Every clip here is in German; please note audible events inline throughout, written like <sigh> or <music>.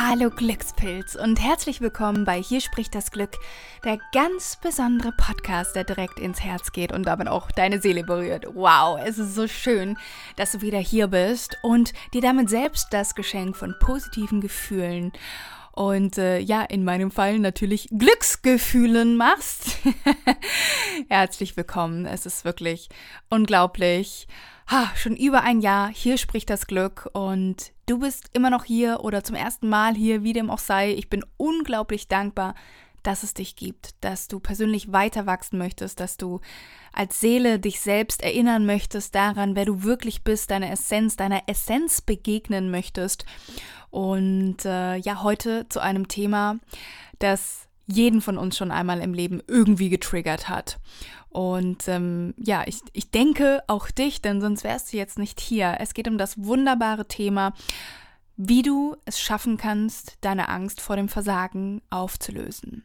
Hallo Glückspilz und herzlich willkommen bei Hier spricht das Glück, der ganz besondere Podcast, der direkt ins Herz geht und damit auch deine Seele berührt. Wow, es ist so schön, dass du wieder hier bist und dir damit selbst das Geschenk von positiven Gefühlen und äh, ja, in meinem Fall natürlich Glücksgefühlen machst. <laughs> Herzlich willkommen. Es ist wirklich unglaublich ha, schon über ein Jahr, hier spricht das Glück und du bist immer noch hier oder zum ersten Mal hier, wie dem auch sei. Ich bin unglaublich dankbar, dass es dich gibt, dass du persönlich weiter wachsen möchtest, dass du als Seele dich selbst erinnern möchtest daran, wer du wirklich bist, deine Essenz, deiner Essenz begegnen möchtest. Und äh, ja, heute zu einem Thema, das jeden von uns schon einmal im Leben irgendwie getriggert hat. Und ähm, ja, ich, ich denke auch dich, denn sonst wärst du jetzt nicht hier. Es geht um das wunderbare Thema, wie du es schaffen kannst, deine Angst vor dem Versagen aufzulösen.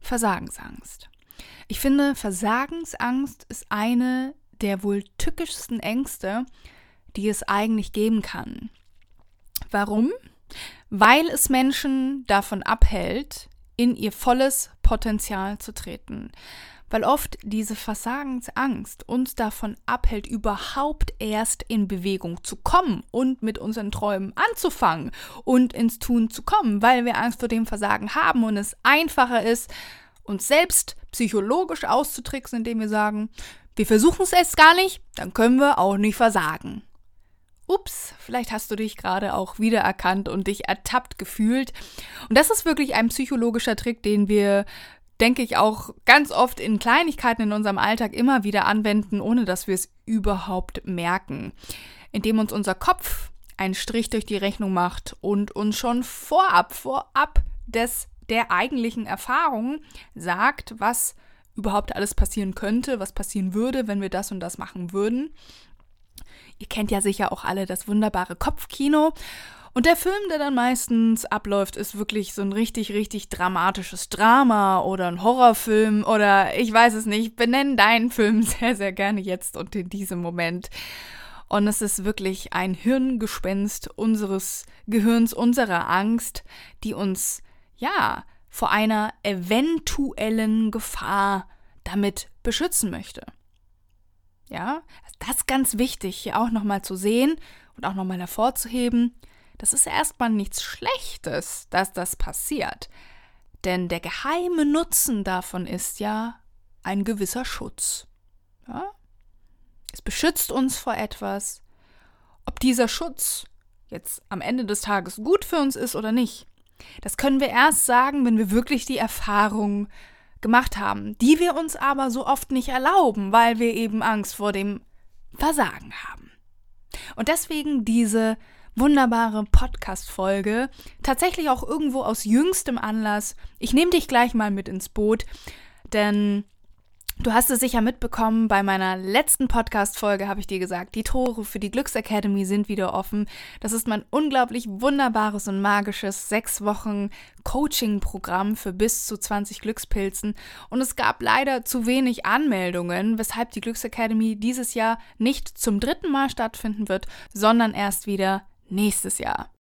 Versagensangst. Ich finde, Versagensangst ist eine der wohl tückischsten Ängste, die es eigentlich geben kann. Warum? Weil es Menschen davon abhält, in ihr volles Potenzial zu treten weil oft diese Versagensangst uns davon abhält, überhaupt erst in Bewegung zu kommen und mit unseren Träumen anzufangen und ins Tun zu kommen, weil wir Angst vor dem Versagen haben und es einfacher ist, uns selbst psychologisch auszutricksen, indem wir sagen, wir versuchen es erst gar nicht, dann können wir auch nicht versagen. Ups, vielleicht hast du dich gerade auch wiedererkannt und dich ertappt gefühlt. Und das ist wirklich ein psychologischer Trick, den wir denke ich, auch ganz oft in Kleinigkeiten in unserem Alltag immer wieder anwenden, ohne dass wir es überhaupt merken. Indem uns unser Kopf einen Strich durch die Rechnung macht und uns schon vorab, vorab des der eigentlichen Erfahrung sagt, was überhaupt alles passieren könnte, was passieren würde, wenn wir das und das machen würden. Ihr kennt ja sicher auch alle das wunderbare Kopfkino. Und der Film, der dann meistens abläuft, ist wirklich so ein richtig, richtig dramatisches Drama oder ein Horrorfilm oder ich weiß es nicht. Benenn deinen Film <laughs> sehr, sehr gerne jetzt und in diesem Moment. Und es ist wirklich ein Hirngespenst unseres Gehirns, unserer Angst, die uns, ja, vor einer eventuellen Gefahr damit beschützen möchte. Ja, das ist ganz wichtig, hier auch nochmal zu sehen und auch nochmal hervorzuheben. Das ist erstmal nichts Schlechtes, dass das passiert. Denn der geheime Nutzen davon ist ja ein gewisser Schutz. Ja? Es beschützt uns vor etwas. Ob dieser Schutz jetzt am Ende des Tages gut für uns ist oder nicht, das können wir erst sagen, wenn wir wirklich die Erfahrung gemacht haben, die wir uns aber so oft nicht erlauben, weil wir eben Angst vor dem Versagen haben. Und deswegen diese wunderbare Podcast-Folge. Tatsächlich auch irgendwo aus jüngstem Anlass. Ich nehme dich gleich mal mit ins Boot, denn Du hast es sicher mitbekommen, bei meiner letzten Podcast-Folge habe ich dir gesagt, die Tore für die Glücksacademy sind wieder offen. Das ist mein unglaublich wunderbares und magisches sechs Wochen Coaching-Programm für bis zu 20 Glückspilzen. Und es gab leider zu wenig Anmeldungen, weshalb die Glücksacademy dieses Jahr nicht zum dritten Mal stattfinden wird, sondern erst wieder nächstes Jahr.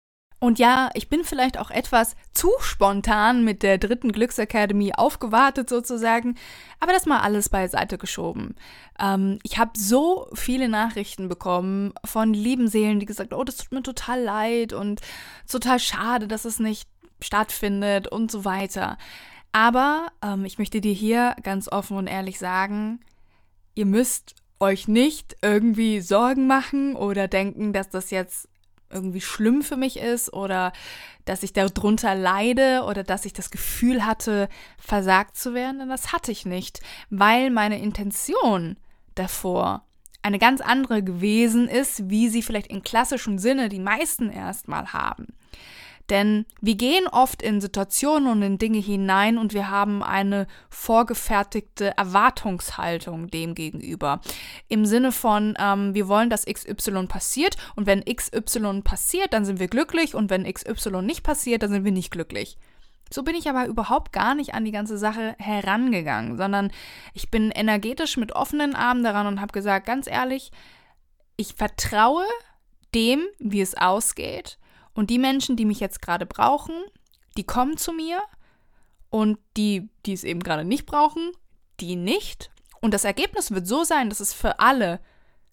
Und ja, ich bin vielleicht auch etwas zu spontan mit der dritten Glücksacademy aufgewartet sozusagen, aber das mal alles beiseite geschoben. Ähm, ich habe so viele Nachrichten bekommen von lieben Seelen, die gesagt, oh, das tut mir total leid und total schade, dass es nicht stattfindet und so weiter. Aber ähm, ich möchte dir hier ganz offen und ehrlich sagen, ihr müsst euch nicht irgendwie Sorgen machen oder denken, dass das jetzt irgendwie schlimm für mich ist oder dass ich darunter leide oder dass ich das Gefühl hatte, versagt zu werden. Denn das hatte ich nicht, weil meine Intention davor eine ganz andere gewesen ist, wie sie vielleicht im klassischen Sinne die meisten erstmal haben. Denn wir gehen oft in Situationen und in Dinge hinein und wir haben eine vorgefertigte Erwartungshaltung dem gegenüber. Im Sinne von, ähm, wir wollen, dass XY passiert und wenn XY passiert, dann sind wir glücklich und wenn XY nicht passiert, dann sind wir nicht glücklich. So bin ich aber überhaupt gar nicht an die ganze Sache herangegangen, sondern ich bin energetisch mit offenen Armen daran und habe gesagt, ganz ehrlich, ich vertraue dem, wie es ausgeht. Und die Menschen, die mich jetzt gerade brauchen, die kommen zu mir. Und die, die es eben gerade nicht brauchen, die nicht. Und das Ergebnis wird so sein, dass es für alle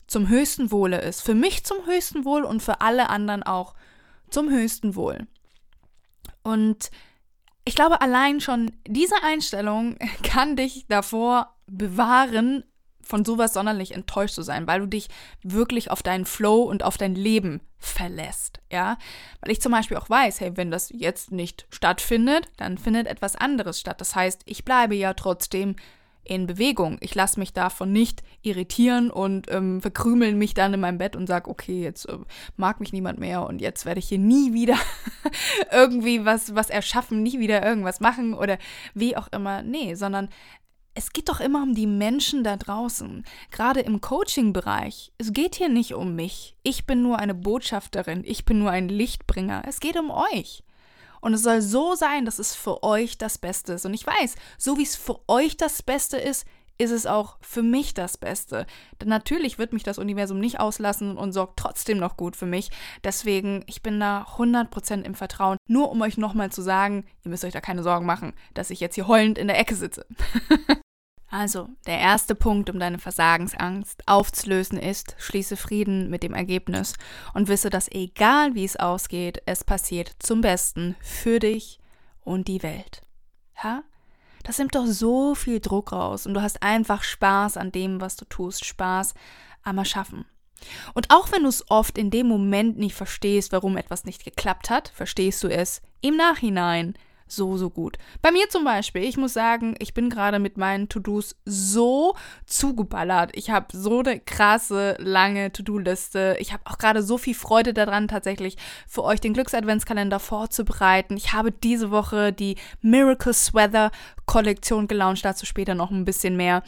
zum höchsten Wohle ist. Für mich zum höchsten Wohl und für alle anderen auch zum höchsten Wohl. Und ich glaube, allein schon diese Einstellung <laughs> kann dich davor bewahren, von sowas sonderlich enttäuscht zu sein, weil du dich wirklich auf deinen Flow und auf dein Leben verlässt, ja. Weil ich zum Beispiel auch weiß, hey, wenn das jetzt nicht stattfindet, dann findet etwas anderes statt. Das heißt, ich bleibe ja trotzdem in Bewegung. Ich lasse mich davon nicht irritieren und ähm, verkrümeln mich dann in meinem Bett und sage, okay, jetzt äh, mag mich niemand mehr und jetzt werde ich hier nie wieder <laughs> irgendwie was, was erschaffen, nie wieder irgendwas machen oder wie auch immer. Nee, sondern es geht doch immer um die Menschen da draußen, gerade im Coaching-Bereich. Es geht hier nicht um mich. Ich bin nur eine Botschafterin, ich bin nur ein Lichtbringer. Es geht um euch. Und es soll so sein, dass es für euch das Beste ist. Und ich weiß, so wie es für euch das Beste ist, ist es auch für mich das Beste. Denn natürlich wird mich das Universum nicht auslassen und sorgt trotzdem noch gut für mich. Deswegen, ich bin da 100% im Vertrauen. Nur um euch nochmal zu sagen, ihr müsst euch da keine Sorgen machen, dass ich jetzt hier heulend in der Ecke sitze. <laughs> Also, der erste Punkt, um deine Versagensangst aufzulösen, ist, schließe Frieden mit dem Ergebnis und wisse, dass egal wie es ausgeht, es passiert zum Besten für dich und die Welt. Ja? Das nimmt doch so viel Druck raus und du hast einfach Spaß an dem, was du tust, Spaß am Erschaffen. Und auch wenn du es oft in dem Moment nicht verstehst, warum etwas nicht geklappt hat, verstehst du es im Nachhinein, so, so gut. Bei mir zum Beispiel, ich muss sagen, ich bin gerade mit meinen To-Dos so zugeballert. Ich habe so eine krasse, lange To-Do-Liste. Ich habe auch gerade so viel Freude daran, tatsächlich für euch den Glücksadventskalender vorzubereiten. Ich habe diese Woche die Miracle Sweater Kollektion gelauncht, dazu später noch ein bisschen mehr,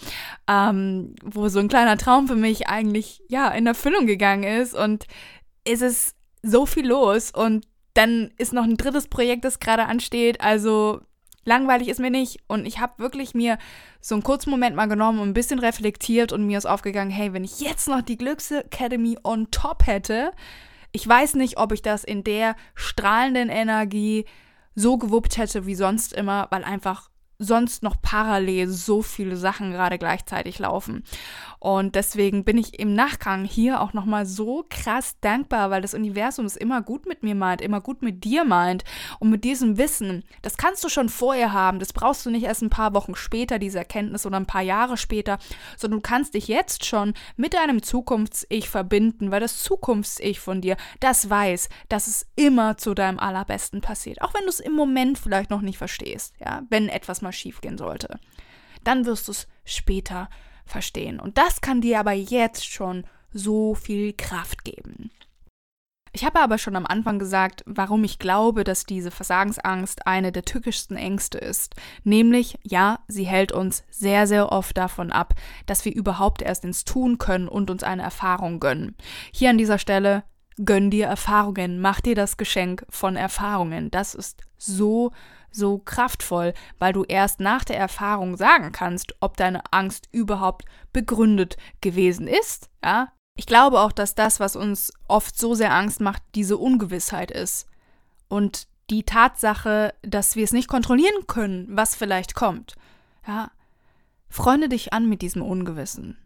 ähm, wo so ein kleiner Traum für mich eigentlich, ja, in Erfüllung gegangen ist und es ist so viel los und dann ist noch ein drittes Projekt, das gerade ansteht. Also langweilig ist mir nicht. Und ich habe wirklich mir so einen kurzen Moment mal genommen und ein bisschen reflektiert und mir ist aufgegangen, hey, wenn ich jetzt noch die Glücks Academy on top hätte, ich weiß nicht, ob ich das in der strahlenden Energie so gewuppt hätte wie sonst immer, weil einfach sonst noch parallel so viele Sachen gerade gleichzeitig laufen. Und deswegen bin ich im Nachgang hier auch nochmal so krass dankbar, weil das Universum es immer gut mit mir meint, immer gut mit dir meint. Und mit diesem Wissen, das kannst du schon vorher haben. Das brauchst du nicht erst ein paar Wochen später, diese Erkenntnis oder ein paar Jahre später, sondern du kannst dich jetzt schon mit deinem Zukunfts-Ich verbinden, weil das Zukunfts-Ich von dir, das weiß, dass es immer zu deinem Allerbesten passiert. Auch wenn du es im Moment vielleicht noch nicht verstehst, ja, wenn etwas mal mal schiefgehen sollte. Dann wirst du es später verstehen. Und das kann dir aber jetzt schon so viel Kraft geben. Ich habe aber schon am Anfang gesagt, warum ich glaube, dass diese Versagensangst eine der tückischsten Ängste ist. Nämlich, ja, sie hält uns sehr, sehr oft davon ab, dass wir überhaupt erst ins Tun können und uns eine Erfahrung gönnen. Hier an dieser Stelle, gönn dir Erfahrungen, mach dir das Geschenk von Erfahrungen. Das ist so so kraftvoll, weil du erst nach der Erfahrung sagen kannst, ob deine Angst überhaupt begründet gewesen ist. Ja? Ich glaube auch, dass das, was uns oft so sehr Angst macht, diese Ungewissheit ist. Und die Tatsache, dass wir es nicht kontrollieren können, was vielleicht kommt. Ja? Freunde dich an mit diesem Ungewissen.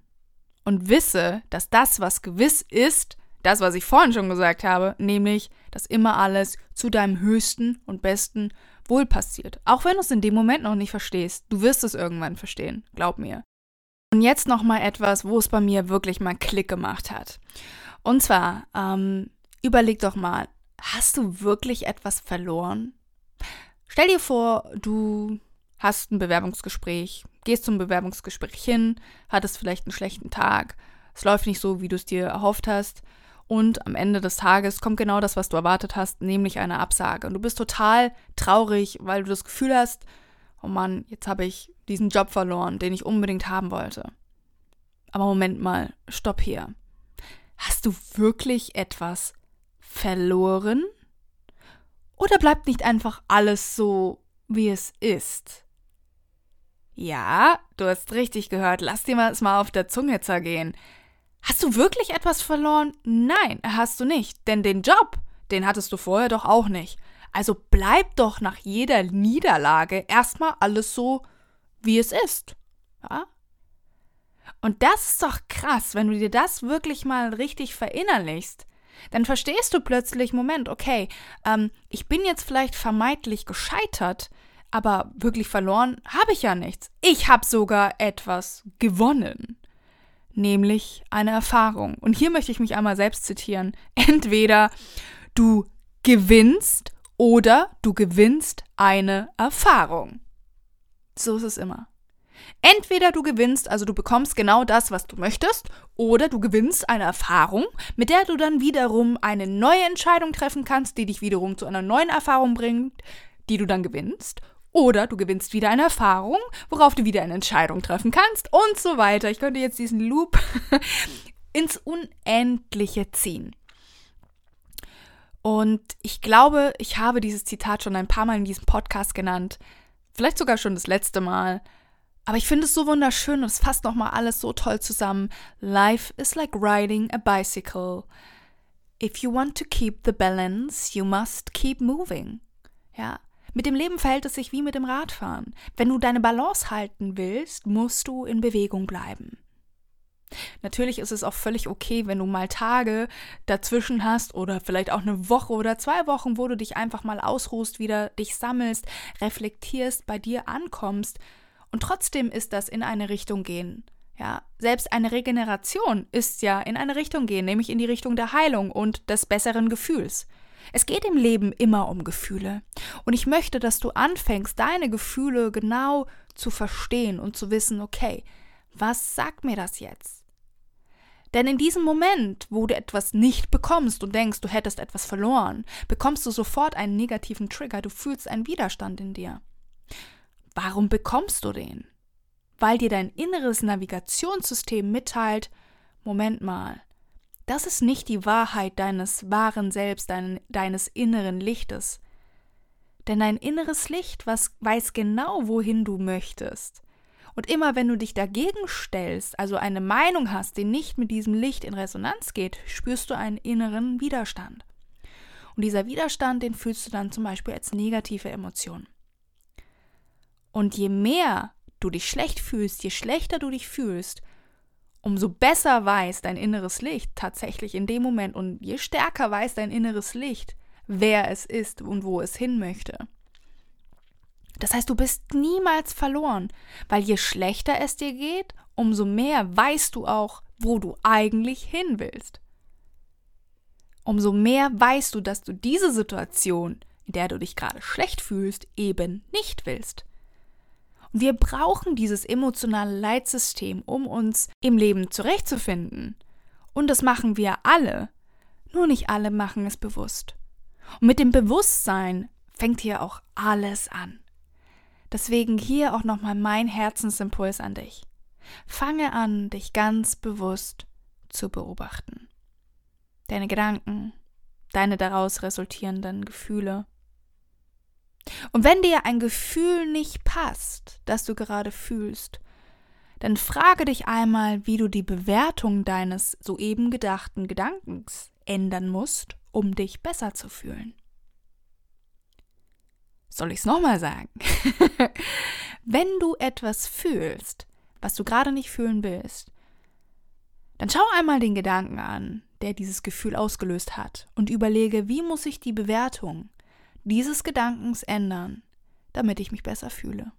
Und wisse, dass das, was gewiss ist, das, was ich vorhin schon gesagt habe, nämlich, dass immer alles zu deinem höchsten und besten wohl passiert. Auch wenn du es in dem Moment noch nicht verstehst. Du wirst es irgendwann verstehen, glaub mir. Und jetzt noch mal etwas, wo es bei mir wirklich mal Klick gemacht hat. Und zwar, ähm, überleg doch mal, hast du wirklich etwas verloren? Stell dir vor, du hast ein Bewerbungsgespräch, gehst zum Bewerbungsgespräch hin, hattest vielleicht einen schlechten Tag, es läuft nicht so, wie du es dir erhofft hast und am Ende des Tages kommt genau das, was du erwartet hast, nämlich eine Absage. Und du bist total traurig, weil du das Gefühl hast, oh Mann, jetzt habe ich diesen Job verloren, den ich unbedingt haben wollte. Aber Moment mal, stopp hier. Hast du wirklich etwas verloren? Oder bleibt nicht einfach alles so, wie es ist? Ja, du hast richtig gehört. Lass dir das mal auf der Zunge zergehen. Hast du wirklich etwas verloren? Nein, hast du nicht. Denn den Job, den hattest du vorher doch auch nicht. Also bleibt doch nach jeder Niederlage erstmal alles so, wie es ist. Ja? Und das ist doch krass, wenn du dir das wirklich mal richtig verinnerlichst. Dann verstehst du plötzlich, Moment, okay, ähm, ich bin jetzt vielleicht vermeintlich gescheitert, aber wirklich verloren habe ich ja nichts. Ich habe sogar etwas gewonnen nämlich eine Erfahrung. Und hier möchte ich mich einmal selbst zitieren. Entweder du gewinnst oder du gewinnst eine Erfahrung. So ist es immer. Entweder du gewinnst, also du bekommst genau das, was du möchtest, oder du gewinnst eine Erfahrung, mit der du dann wiederum eine neue Entscheidung treffen kannst, die dich wiederum zu einer neuen Erfahrung bringt, die du dann gewinnst, oder du gewinnst wieder eine Erfahrung, worauf du wieder eine Entscheidung treffen kannst und so weiter. Ich könnte jetzt diesen Loop <laughs> ins Unendliche ziehen. Und ich glaube, ich habe dieses Zitat schon ein paar Mal in diesem Podcast genannt. Vielleicht sogar schon das letzte Mal. Aber ich finde es so wunderschön und es fasst nochmal alles so toll zusammen. Life is like riding a bicycle. If you want to keep the balance, you must keep moving. Ja, mit dem Leben verhält es sich wie mit dem Radfahren. Wenn du deine Balance halten willst, musst du in Bewegung bleiben. Natürlich ist es auch völlig okay, wenn du mal Tage dazwischen hast oder vielleicht auch eine Woche oder zwei Wochen, wo du dich einfach mal ausruhst, wieder dich sammelst, reflektierst, bei dir ankommst. Und trotzdem ist das in eine Richtung gehen. Ja, selbst eine Regeneration ist ja in eine Richtung gehen, nämlich in die Richtung der Heilung und des besseren Gefühls. Es geht im Leben immer um Gefühle. Und ich möchte, dass du anfängst, deine Gefühle genau zu verstehen und zu wissen, okay, was sagt mir das jetzt? Denn in diesem Moment, wo du etwas nicht bekommst und denkst, du hättest etwas verloren, bekommst du sofort einen negativen Trigger, du fühlst einen Widerstand in dir. Warum bekommst du den? Weil dir dein inneres Navigationssystem mitteilt, Moment mal, das ist nicht die Wahrheit deines wahren Selbst, dein, deines inneren Lichtes. Denn dein inneres Licht was, weiß genau, wohin du möchtest. Und immer wenn du dich dagegen stellst, also eine Meinung hast, die nicht mit diesem Licht in Resonanz geht, spürst du einen inneren Widerstand. Und dieser Widerstand, den fühlst du dann zum Beispiel als negative Emotion. Und je mehr du dich schlecht fühlst, je schlechter du dich fühlst, umso besser weiß dein inneres Licht tatsächlich in dem Moment und je stärker weiß dein inneres Licht, wer es ist und wo es hin möchte. Das heißt, du bist niemals verloren, weil je schlechter es dir geht, umso mehr weißt du auch, wo du eigentlich hin willst. Umso mehr weißt du, dass du diese Situation, in der du dich gerade schlecht fühlst, eben nicht willst. Wir brauchen dieses emotionale Leitsystem, um uns im Leben zurechtzufinden. Und das machen wir alle. Nur nicht alle machen es bewusst. Und mit dem Bewusstsein fängt hier auch alles an. Deswegen hier auch nochmal mein Herzensimpuls an dich. Fange an, dich ganz bewusst zu beobachten. Deine Gedanken, deine daraus resultierenden Gefühle, und wenn dir ein Gefühl nicht passt, das du gerade fühlst, dann frage dich einmal, wie du die Bewertung deines soeben gedachten Gedankens ändern musst, um dich besser zu fühlen. Soll ich es nochmal sagen? <laughs> wenn du etwas fühlst, was du gerade nicht fühlen willst, dann schau einmal den Gedanken an, der dieses Gefühl ausgelöst hat und überlege, wie muss ich die Bewertung dieses Gedankens ändern, damit ich mich besser fühle.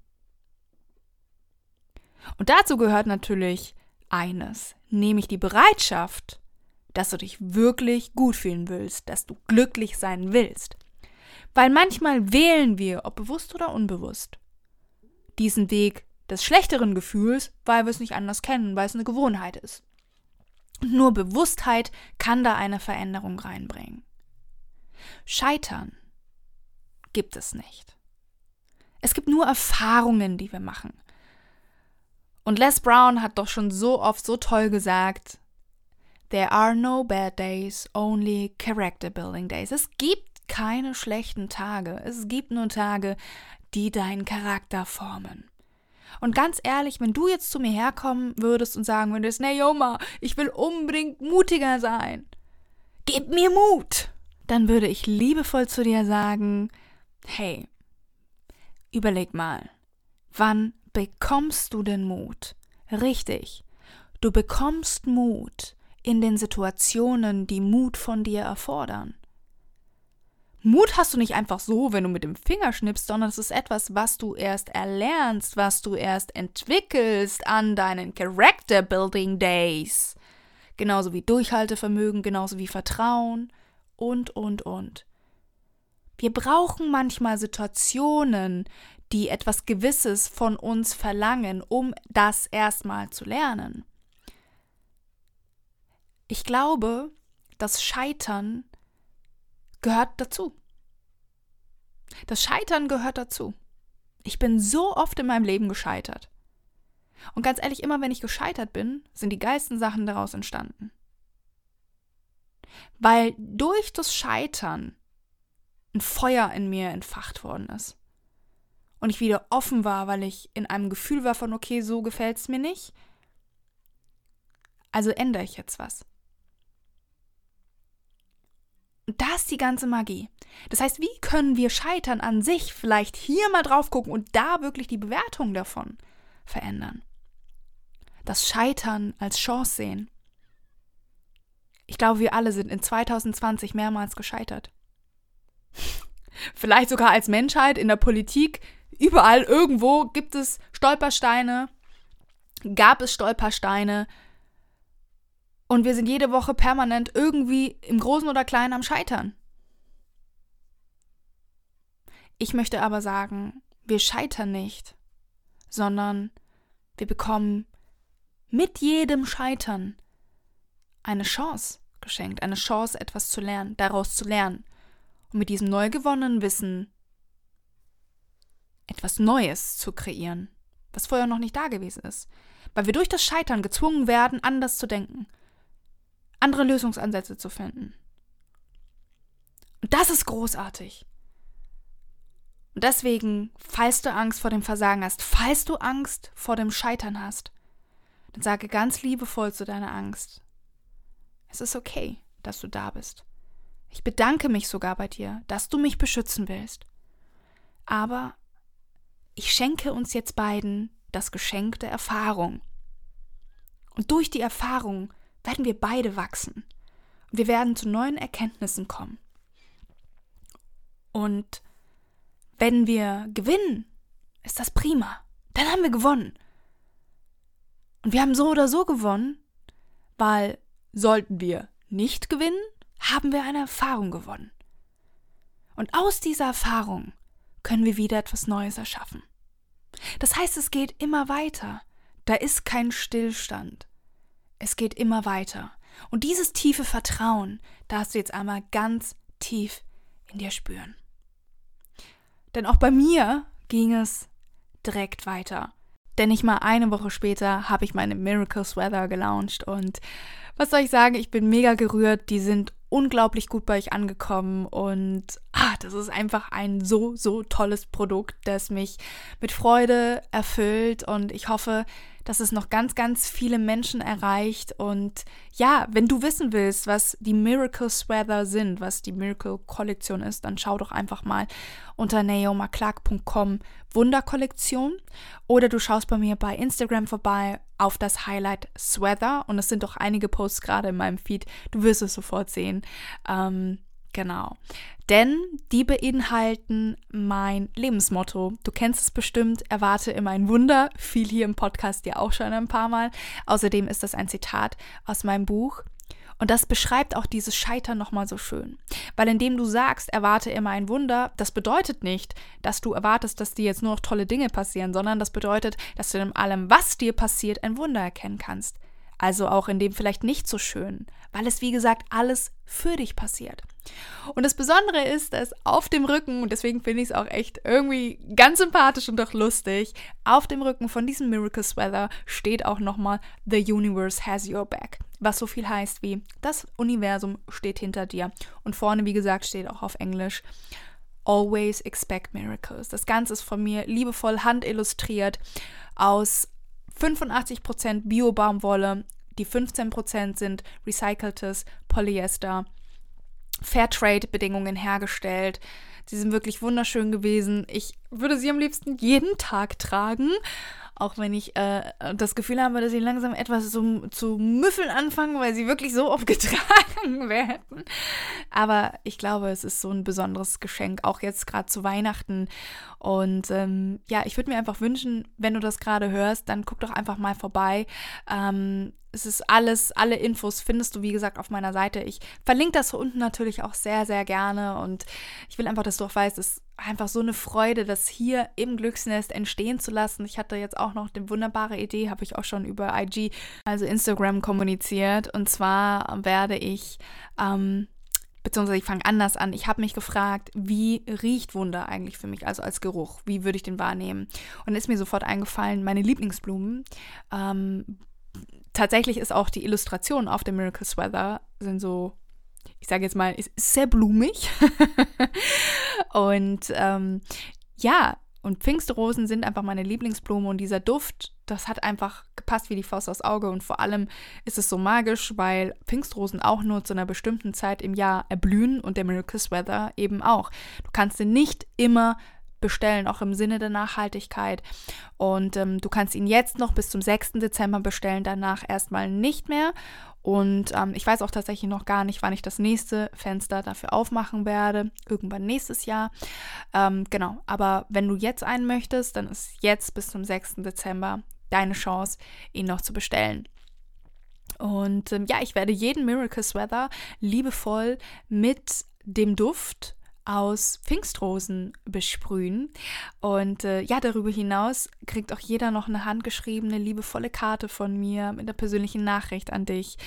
Und dazu gehört natürlich eines, nämlich die Bereitschaft, dass du dich wirklich gut fühlen willst, dass du glücklich sein willst. Weil manchmal wählen wir, ob bewusst oder unbewusst, diesen Weg des schlechteren Gefühls, weil wir es nicht anders kennen, weil es eine Gewohnheit ist. Und nur Bewusstheit kann da eine Veränderung reinbringen. Scheitern gibt es nicht. Es gibt nur Erfahrungen, die wir machen. Und Les Brown hat doch schon so oft so toll gesagt, There are no bad days, only character building days. Es gibt keine schlechten Tage. Es gibt nur Tage, die deinen Charakter formen. Und ganz ehrlich, wenn du jetzt zu mir herkommen würdest und sagen würdest, Naoma, ich will unbedingt mutiger sein, gib mir Mut, dann würde ich liebevoll zu dir sagen, hey, überleg mal, wann bekommst du den Mut? Richtig, du bekommst Mut in den Situationen, die Mut von dir erfordern. Mut hast du nicht einfach so, wenn du mit dem Finger schnippst, sondern es ist etwas, was du erst erlernst, was du erst entwickelst an deinen Character Building Days. Genauso wie Durchhaltevermögen, genauso wie Vertrauen und, und, und. Wir brauchen manchmal Situationen, die etwas Gewisses von uns verlangen, um das erstmal zu lernen. Ich glaube, dass Scheitern gehört dazu. Das Scheitern gehört dazu. Ich bin so oft in meinem Leben gescheitert. Und ganz ehrlich, immer wenn ich gescheitert bin, sind die geilsten Sachen daraus entstanden. Weil durch das Scheitern ein Feuer in mir entfacht worden ist. Und ich wieder offen war, weil ich in einem Gefühl war von, okay, so gefällt es mir nicht. Also ändere ich jetzt was. Und da ist die ganze Magie. Das heißt, wie können wir Scheitern an sich vielleicht hier mal drauf gucken und da wirklich die Bewertung davon verändern? Das Scheitern als Chance sehen. Ich glaube, wir alle sind in 2020 mehrmals gescheitert. Vielleicht sogar als Menschheit in der Politik. Überall irgendwo gibt es Stolpersteine, gab es Stolpersteine, und wir sind jede Woche permanent irgendwie im Großen oder Kleinen am Scheitern. Ich möchte aber sagen, wir scheitern nicht, sondern wir bekommen mit jedem Scheitern eine Chance geschenkt, eine Chance, etwas zu lernen, daraus zu lernen und mit diesem neu gewonnenen Wissen etwas Neues zu kreieren, was vorher noch nicht da gewesen ist, weil wir durch das Scheitern gezwungen werden, anders zu denken, andere Lösungsansätze zu finden. Und das ist großartig. Und deswegen, falls du Angst vor dem Versagen hast, falls du Angst vor dem Scheitern hast, dann sage ganz liebevoll zu deiner Angst, es ist okay, dass du da bist. Ich bedanke mich sogar bei dir, dass du mich beschützen willst. Aber ich schenke uns jetzt beiden das Geschenk der Erfahrung. Und durch die Erfahrung werden wir beide wachsen. Und wir werden zu neuen Erkenntnissen kommen. Und wenn wir gewinnen, ist das prima. Dann haben wir gewonnen. Und wir haben so oder so gewonnen, weil sollten wir nicht gewinnen, haben wir eine Erfahrung gewonnen. Und aus dieser Erfahrung können wir wieder etwas Neues erschaffen. Das heißt, es geht immer weiter. Da ist kein Stillstand. Es geht immer weiter. Und dieses tiefe Vertrauen darfst du jetzt einmal ganz tief in dir spüren. Denn auch bei mir ging es direkt weiter. Denn nicht mal eine Woche später habe ich meine Miracles Weather gelauncht und was soll ich sagen, ich bin mega gerührt. Die sind unglaublich gut bei euch angekommen und ah, das ist einfach ein so, so tolles Produkt, das mich mit Freude erfüllt und ich hoffe, dass es noch ganz, ganz viele Menschen erreicht. Und ja, wenn du wissen willst, was die Miracle Sweater sind, was die Miracle Kollektion ist, dann schau doch einfach mal unter naomaclark.com Wunderkollektion oder du schaust bei mir bei Instagram vorbei auf das Highlight Sweater und es sind doch einige Posts gerade in meinem Feed. Du wirst es sofort sehen. Ähm, Genau. Denn die beinhalten mein Lebensmotto. Du kennst es bestimmt, erwarte immer ein Wunder. Viel hier im Podcast ja auch schon ein paar Mal. Außerdem ist das ein Zitat aus meinem Buch. Und das beschreibt auch dieses Scheitern nochmal so schön. Weil indem du sagst, erwarte immer ein Wunder, das bedeutet nicht, dass du erwartest, dass dir jetzt nur noch tolle Dinge passieren, sondern das bedeutet, dass du in allem, was dir passiert, ein Wunder erkennen kannst. also auch in dem vielleicht nicht so schön, weil es wie gesagt alles für dich passiert. Und das Besondere ist, dass auf dem Rücken, und deswegen finde ich es auch echt irgendwie ganz sympathisch und auch lustig, auf dem Rücken von diesem Miracle Sweater steht auch nochmal The Universe has your back. Was so viel heißt wie, das Universum steht hinter dir. Und vorne, wie gesagt, steht auch auf Englisch, Always expect miracles. Das Ganze ist von mir liebevoll handillustriert aus 85% Bio-Baumwolle, die 15% sind recyceltes Polyester, Fairtrade-Bedingungen hergestellt. Sie sind wirklich wunderschön gewesen. Ich würde sie am liebsten jeden Tag tragen. Auch wenn ich äh, das Gefühl habe, dass sie langsam etwas zu, zu müffeln anfangen, weil sie wirklich so oft <laughs> getragen werden. Aber ich glaube, es ist so ein besonderes Geschenk, auch jetzt gerade zu Weihnachten. Und ähm, ja, ich würde mir einfach wünschen, wenn du das gerade hörst, dann guck doch einfach mal vorbei. Ähm, es ist alles, alle Infos findest du, wie gesagt, auf meiner Seite. Ich verlinke das unten natürlich auch sehr, sehr gerne. Und ich will einfach, dass du auch weißt, es einfach so eine Freude, das hier im Glücksnest entstehen zu lassen. Ich hatte jetzt auch noch eine wunderbare Idee, habe ich auch schon über IG, also Instagram, kommuniziert. Und zwar werde ich ähm, beziehungsweise ich fange anders an. Ich habe mich gefragt, wie riecht Wunder eigentlich für mich, also als Geruch? Wie würde ich den wahrnehmen? Und ist mir sofort eingefallen, meine Lieblingsblumen. Ähm, tatsächlich ist auch die Illustration auf dem Miracle Sweater sind so, ich sage jetzt mal, ist sehr blumig. <laughs> und ähm, ja, und Pfingstrosen sind einfach meine Lieblingsblume und dieser Duft, das hat einfach gepasst wie die Faust aufs Auge und vor allem ist es so magisch, weil Pfingstrosen auch nur zu einer bestimmten Zeit im Jahr erblühen und der Miracle Weather eben auch. Du kannst sie nicht immer bestellen, auch im Sinne der Nachhaltigkeit. Und ähm, du kannst ihn jetzt noch bis zum 6. Dezember bestellen, danach erstmal nicht mehr. Und ähm, ich weiß auch tatsächlich noch gar nicht, wann ich das nächste Fenster dafür aufmachen werde. Irgendwann nächstes Jahr. Ähm, genau, aber wenn du jetzt einen möchtest, dann ist jetzt bis zum 6. Dezember deine Chance, ihn noch zu bestellen. Und ähm, ja, ich werde jeden Miracle Sweater liebevoll mit dem Duft aus Pfingstrosen besprühen. Und äh, ja, darüber hinaus kriegt auch jeder noch eine handgeschriebene, liebevolle Karte von mir mit einer persönlichen Nachricht an dich.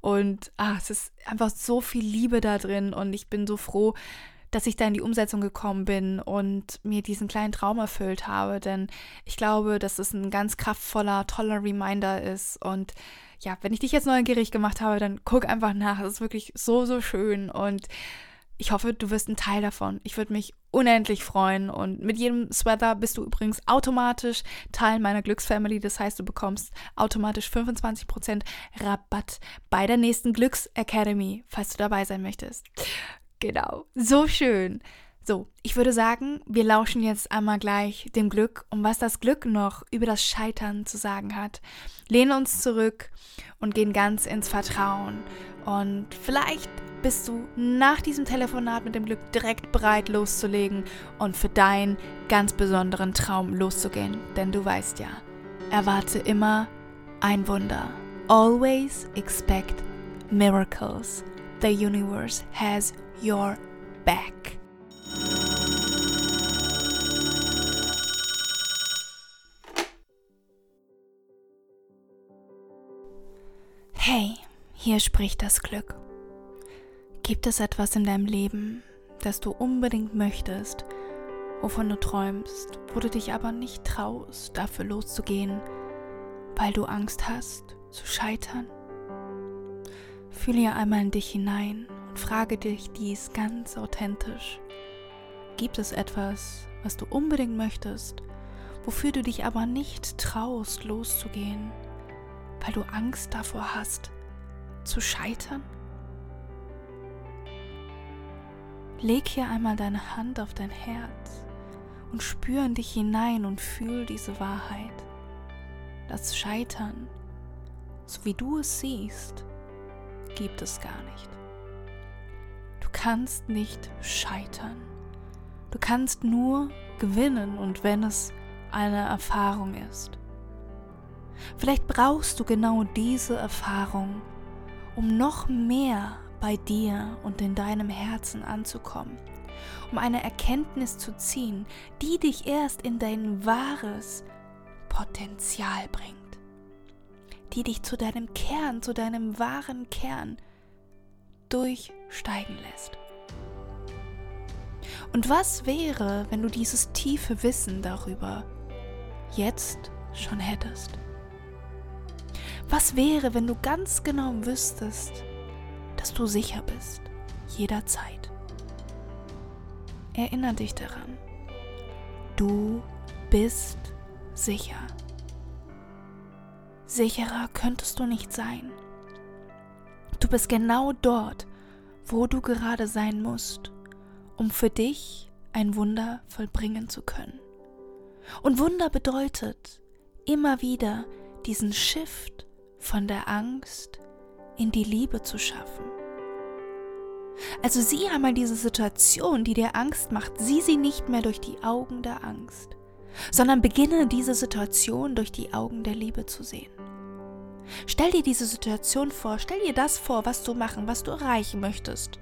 Und ach, es ist einfach so viel Liebe da drin und ich bin so froh, dass ich da in die Umsetzung gekommen bin und mir diesen kleinen Traum erfüllt habe, denn ich glaube, dass es ein ganz kraftvoller, toller Reminder ist und ja, wenn ich dich jetzt neugierig gemacht habe, dann guck einfach nach. Es ist wirklich so, so schön und ich hoffe, du wirst ein Teil davon. Ich würde mich unendlich freuen. Und mit jedem Sweater bist du übrigens automatisch Teil meiner Glücksfamily. Das heißt, du bekommst automatisch 25% Rabatt bei der nächsten Glücks Academy, falls du dabei sein möchtest. Genau, so schön. So, ich würde sagen, wir lauschen jetzt einmal gleich dem Glück und was das Glück noch über das Scheitern zu sagen hat. Lehnen uns zurück und gehen ganz ins Vertrauen. Und vielleicht bist du nach diesem Telefonat mit dem Glück direkt bereit loszulegen und für deinen ganz besonderen Traum loszugehen. Denn du weißt ja, erwarte immer ein Wunder. Always expect miracles. The universe has your back. Hey, hier spricht das Glück. Gibt es etwas in deinem Leben, das du unbedingt möchtest, wovon du träumst, wo du dich aber nicht traust, dafür loszugehen, weil du Angst hast, zu scheitern? Fühle ja einmal in dich hinein und frage dich dies ganz authentisch. Gibt es etwas, was du unbedingt möchtest, wofür du dich aber nicht traust, loszugehen, weil du Angst davor hast, zu scheitern? Leg hier einmal deine Hand auf dein Herz und spür in dich hinein und fühl diese Wahrheit. Das Scheitern, so wie du es siehst, gibt es gar nicht. Du kannst nicht scheitern. Du kannst nur gewinnen und wenn es eine Erfahrung ist. Vielleicht brauchst du genau diese Erfahrung, um noch mehr bei dir und in deinem Herzen anzukommen, um eine Erkenntnis zu ziehen, die dich erst in dein wahres Potenzial bringt. die dich zu deinem Kern, zu deinem wahren Kern durchsteigen lässt. Und was wäre, wenn du dieses tiefe Wissen darüber jetzt schon hättest? Was wäre, wenn du ganz genau wüsstest, dass du sicher bist, jederzeit? Erinner dich daran. Du bist sicher. Sicherer könntest du nicht sein. Du bist genau dort, wo du gerade sein musst, um für dich ein Wunder vollbringen zu können. Und Wunder bedeutet immer wieder diesen Shift von der Angst in die Liebe zu schaffen. Also sieh einmal diese Situation, die dir Angst macht, sieh sie nicht mehr durch die Augen der Angst, sondern beginne diese Situation durch die Augen der Liebe zu sehen. Stell dir diese Situation vor, stell dir das vor, was du machen, was du erreichen möchtest.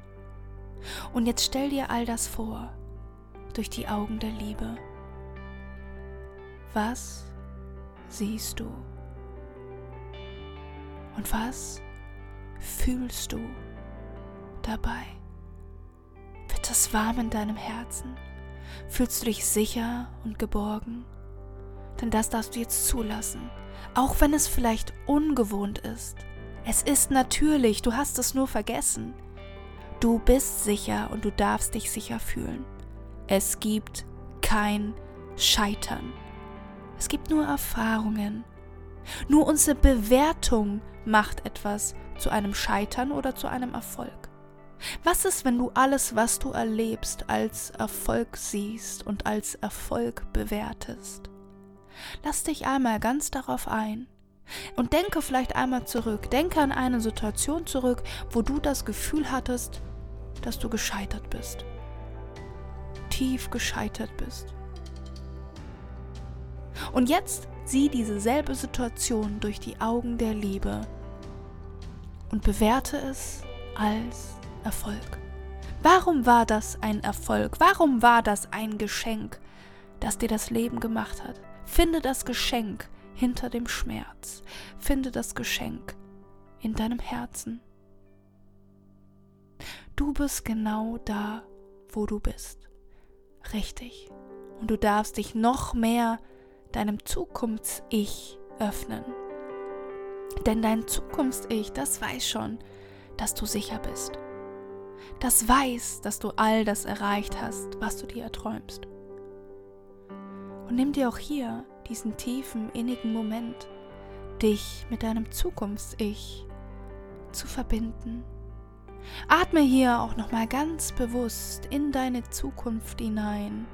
Und jetzt stell dir all das vor durch die Augen der Liebe. Was siehst du? Und was fühlst du dabei? Wird es warm in deinem Herzen? Fühlst du dich sicher und geborgen? Denn das darfst du jetzt zulassen, auch wenn es vielleicht ungewohnt ist. Es ist natürlich, du hast es nur vergessen. Du bist sicher und du darfst dich sicher fühlen. Es gibt kein Scheitern. Es gibt nur Erfahrungen. Nur unsere Bewertung macht etwas zu einem Scheitern oder zu einem Erfolg. Was ist, wenn du alles, was du erlebst, als Erfolg siehst und als Erfolg bewertest? Lass dich einmal ganz darauf ein und denke vielleicht einmal zurück. Denke an eine Situation zurück, wo du das Gefühl hattest, dass du gescheitert bist. Tief gescheitert bist. Und jetzt sieh diese selbe Situation durch die Augen der Liebe und bewerte es als Erfolg. Warum war das ein Erfolg? Warum war das ein Geschenk, das dir das Leben gemacht hat? Finde das Geschenk hinter dem Schmerz. Finde das Geschenk in deinem Herzen. Du bist genau da, wo du bist. Richtig. Und du darfst dich noch mehr deinem Zukunfts-Ich öffnen. Denn dein Zukunfts-Ich, das weiß schon, dass du sicher bist. Das weiß, dass du all das erreicht hast, was du dir erträumst. Und nimm dir auch hier diesen tiefen, innigen Moment, dich mit deinem Zukunfts-Ich zu verbinden. Atme hier auch nochmal ganz bewusst in deine Zukunft hinein.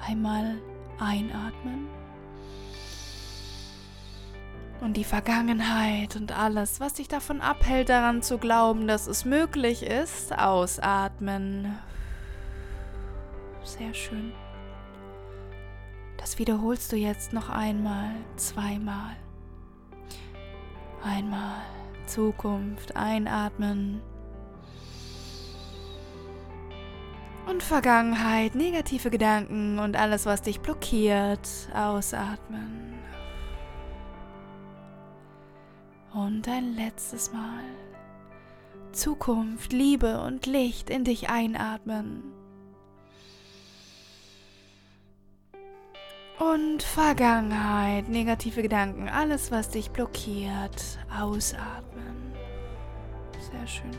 Einmal einatmen und die Vergangenheit und alles, was dich davon abhält, daran zu glauben, dass es möglich ist, ausatmen. Sehr schön. Das wiederholst du jetzt noch einmal, zweimal. Einmal Zukunft einatmen. Und Vergangenheit, negative Gedanken und alles, was dich blockiert, ausatmen. Und ein letztes Mal. Zukunft, Liebe und Licht in dich einatmen. Und Vergangenheit, negative Gedanken, alles, was dich blockiert, ausatmen. Sehr schön.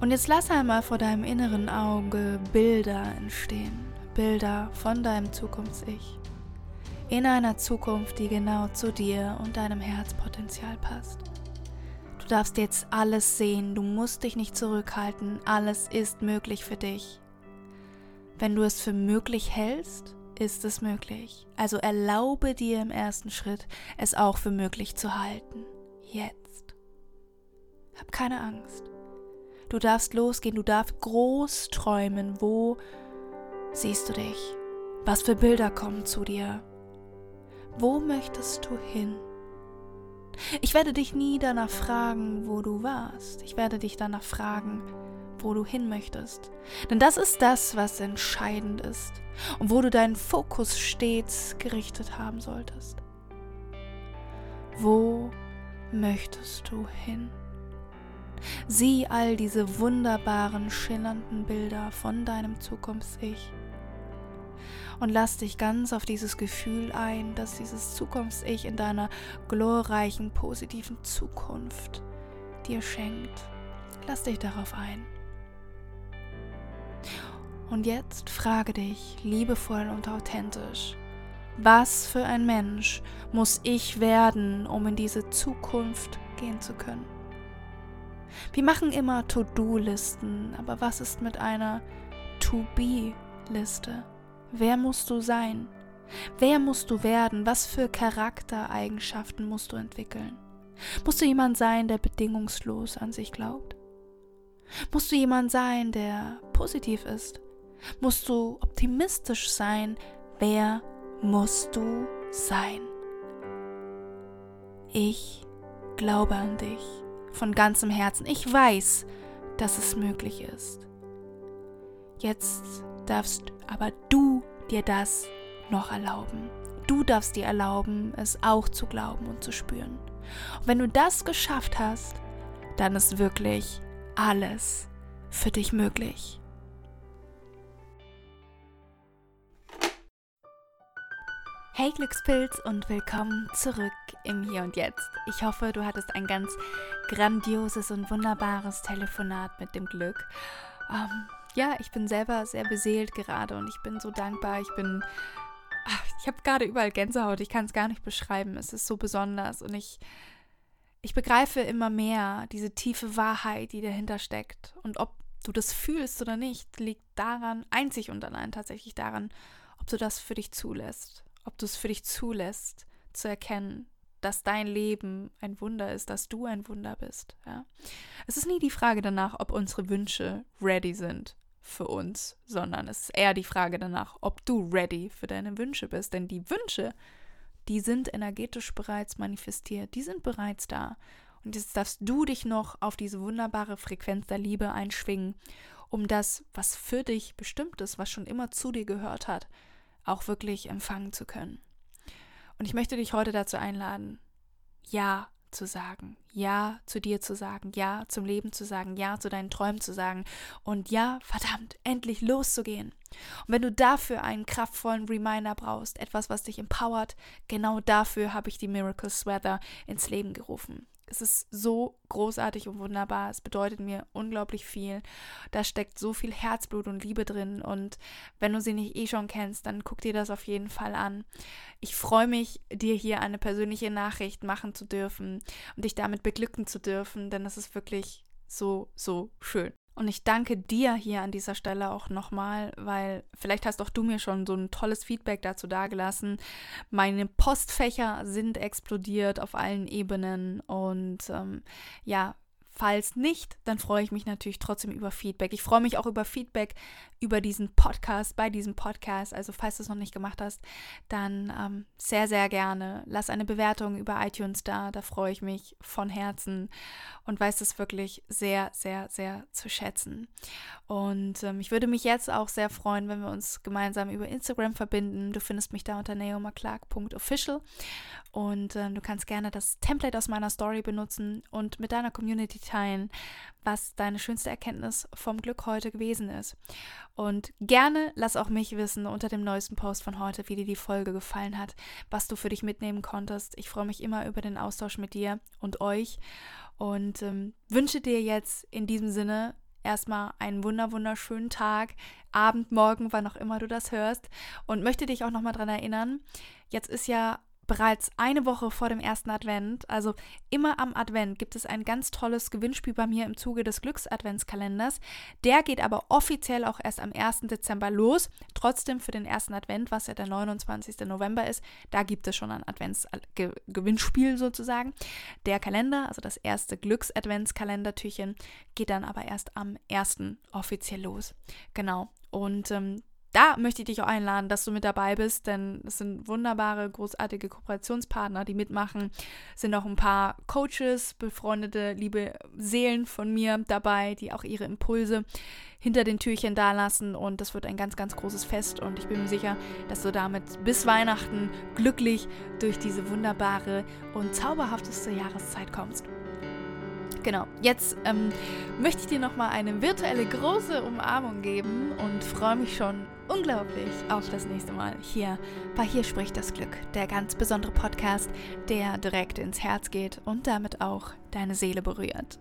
Und jetzt lass einmal vor deinem inneren Auge Bilder entstehen. Bilder von deinem Zukunfts-Ich in einer Zukunft, die genau zu dir und deinem Herzpotenzial passt. Du darfst jetzt alles sehen, du musst dich nicht zurückhalten, alles ist möglich für dich. Wenn du es für möglich hältst, ist es möglich. Also erlaube dir im ersten Schritt, es auch für möglich zu halten. Jetzt. Hab keine Angst. Du darfst losgehen, du darfst groß träumen. Wo siehst du dich? Was für Bilder kommen zu dir? Wo möchtest du hin? Ich werde dich nie danach fragen, wo du warst. Ich werde dich danach fragen, wo du hin möchtest. Denn das ist das, was entscheidend ist und wo du deinen Fokus stets gerichtet haben solltest. Wo möchtest du hin? Sieh all diese wunderbaren, schillernden Bilder von deinem Zukunfts-Ich und lass dich ganz auf dieses Gefühl ein, dass dieses Zukunfts-Ich in deiner glorreichen, positiven Zukunft dir schenkt. Lass dich darauf ein. Und jetzt frage dich liebevoll und authentisch, was für ein Mensch muss ich werden, um in diese Zukunft gehen zu können? Wir machen immer To-Do-Listen, aber was ist mit einer To-Be-Liste? Wer musst du sein? Wer musst du werden? Was für Charaktereigenschaften musst du entwickeln? Musst du jemand sein, der bedingungslos an sich glaubt? Musst du jemand sein, der positiv ist? Musst du optimistisch sein? Wer musst du sein? Ich glaube an dich von ganzem Herzen. Ich weiß, dass es möglich ist. Jetzt darfst aber du dir das noch erlauben. Du darfst dir erlauben, es auch zu glauben und zu spüren. Und wenn du das geschafft hast, dann ist wirklich alles für dich möglich. Hey Glückspilz und willkommen zurück im Hier und Jetzt. Ich hoffe, du hattest ein ganz grandioses und wunderbares Telefonat mit dem Glück. Ähm, ja, ich bin selber sehr beseelt gerade und ich bin so dankbar. Ich bin, ach, ich habe gerade überall Gänsehaut. Ich kann es gar nicht beschreiben. Es ist so besonders und ich, ich begreife immer mehr diese tiefe Wahrheit, die dahinter steckt. Und ob du das fühlst oder nicht, liegt daran, einzig und allein tatsächlich daran, ob du das für dich zulässt ob du es für dich zulässt, zu erkennen, dass dein Leben ein Wunder ist, dass du ein Wunder bist. Ja? Es ist nie die Frage danach, ob unsere Wünsche ready sind für uns, sondern es ist eher die Frage danach, ob du ready für deine Wünsche bist. Denn die Wünsche, die sind energetisch bereits manifestiert, die sind bereits da. Und jetzt darfst du dich noch auf diese wunderbare Frequenz der Liebe einschwingen, um das, was für dich bestimmt ist, was schon immer zu dir gehört hat, auch wirklich empfangen zu können. Und ich möchte dich heute dazu einladen, Ja zu sagen, Ja zu dir zu sagen, Ja zum Leben zu sagen, Ja zu deinen Träumen zu sagen und Ja, verdammt, endlich loszugehen. Und wenn du dafür einen kraftvollen Reminder brauchst, etwas, was dich empowert, genau dafür habe ich die Miracle Sweater ins Leben gerufen. Es ist so großartig und wunderbar. Es bedeutet mir unglaublich viel. Da steckt so viel Herzblut und Liebe drin. Und wenn du sie nicht eh schon kennst, dann guck dir das auf jeden Fall an. Ich freue mich, dir hier eine persönliche Nachricht machen zu dürfen und dich damit beglücken zu dürfen, denn es ist wirklich so, so schön. Und ich danke dir hier an dieser Stelle auch nochmal, weil vielleicht hast auch du mir schon so ein tolles Feedback dazu dagelassen. Meine Postfächer sind explodiert auf allen Ebenen und ähm, ja, Falls nicht, dann freue ich mich natürlich trotzdem über Feedback. Ich freue mich auch über Feedback über diesen Podcast, bei diesem Podcast. Also falls du es noch nicht gemacht hast, dann ähm, sehr, sehr gerne. Lass eine Bewertung über iTunes da. Da freue ich mich von Herzen und weiß es wirklich sehr, sehr, sehr zu schätzen. Und ähm, ich würde mich jetzt auch sehr freuen, wenn wir uns gemeinsam über Instagram verbinden. Du findest mich da unter neomaclark.official und ähm, du kannst gerne das Template aus meiner Story benutzen und mit deiner Community teilen, was deine schönste Erkenntnis vom Glück heute gewesen ist. Und gerne lass auch mich wissen unter dem neuesten Post von heute, wie dir die Folge gefallen hat, was du für dich mitnehmen konntest. Ich freue mich immer über den Austausch mit dir und euch und ähm, wünsche dir jetzt in diesem Sinne erstmal einen wunder wunderschönen Tag, Abend, Morgen, wann auch immer du das hörst und möchte dich auch nochmal daran erinnern, jetzt ist ja bereits eine Woche vor dem ersten Advent, also immer am Advent, gibt es ein ganz tolles Gewinnspiel bei mir im Zuge des Glücksadventskalenders. Der geht aber offiziell auch erst am 1. Dezember los. Trotzdem für den ersten Advent, was ja der 29. November ist, da gibt es schon ein Adventsgewinnspiel sozusagen. Der Kalender, also das erste Glücksadventskalendertürchen, geht dann aber erst am 1. offiziell los. Genau. Und ähm, da möchte ich dich auch einladen, dass du mit dabei bist, denn es sind wunderbare, großartige Kooperationspartner, die mitmachen. Es sind auch ein paar Coaches, befreundete, liebe Seelen von mir dabei, die auch ihre Impulse hinter den Türchen dalassen. Und das wird ein ganz, ganz großes Fest. Und ich bin mir sicher, dass du damit bis Weihnachten glücklich durch diese wunderbare und zauberhafteste Jahreszeit kommst. Genau, jetzt ähm, möchte ich dir nochmal eine virtuelle große Umarmung geben und freue mich schon unglaublich auf das nächste Mal hier bei Hier spricht das Glück, der ganz besondere Podcast, der direkt ins Herz geht und damit auch deine Seele berührt.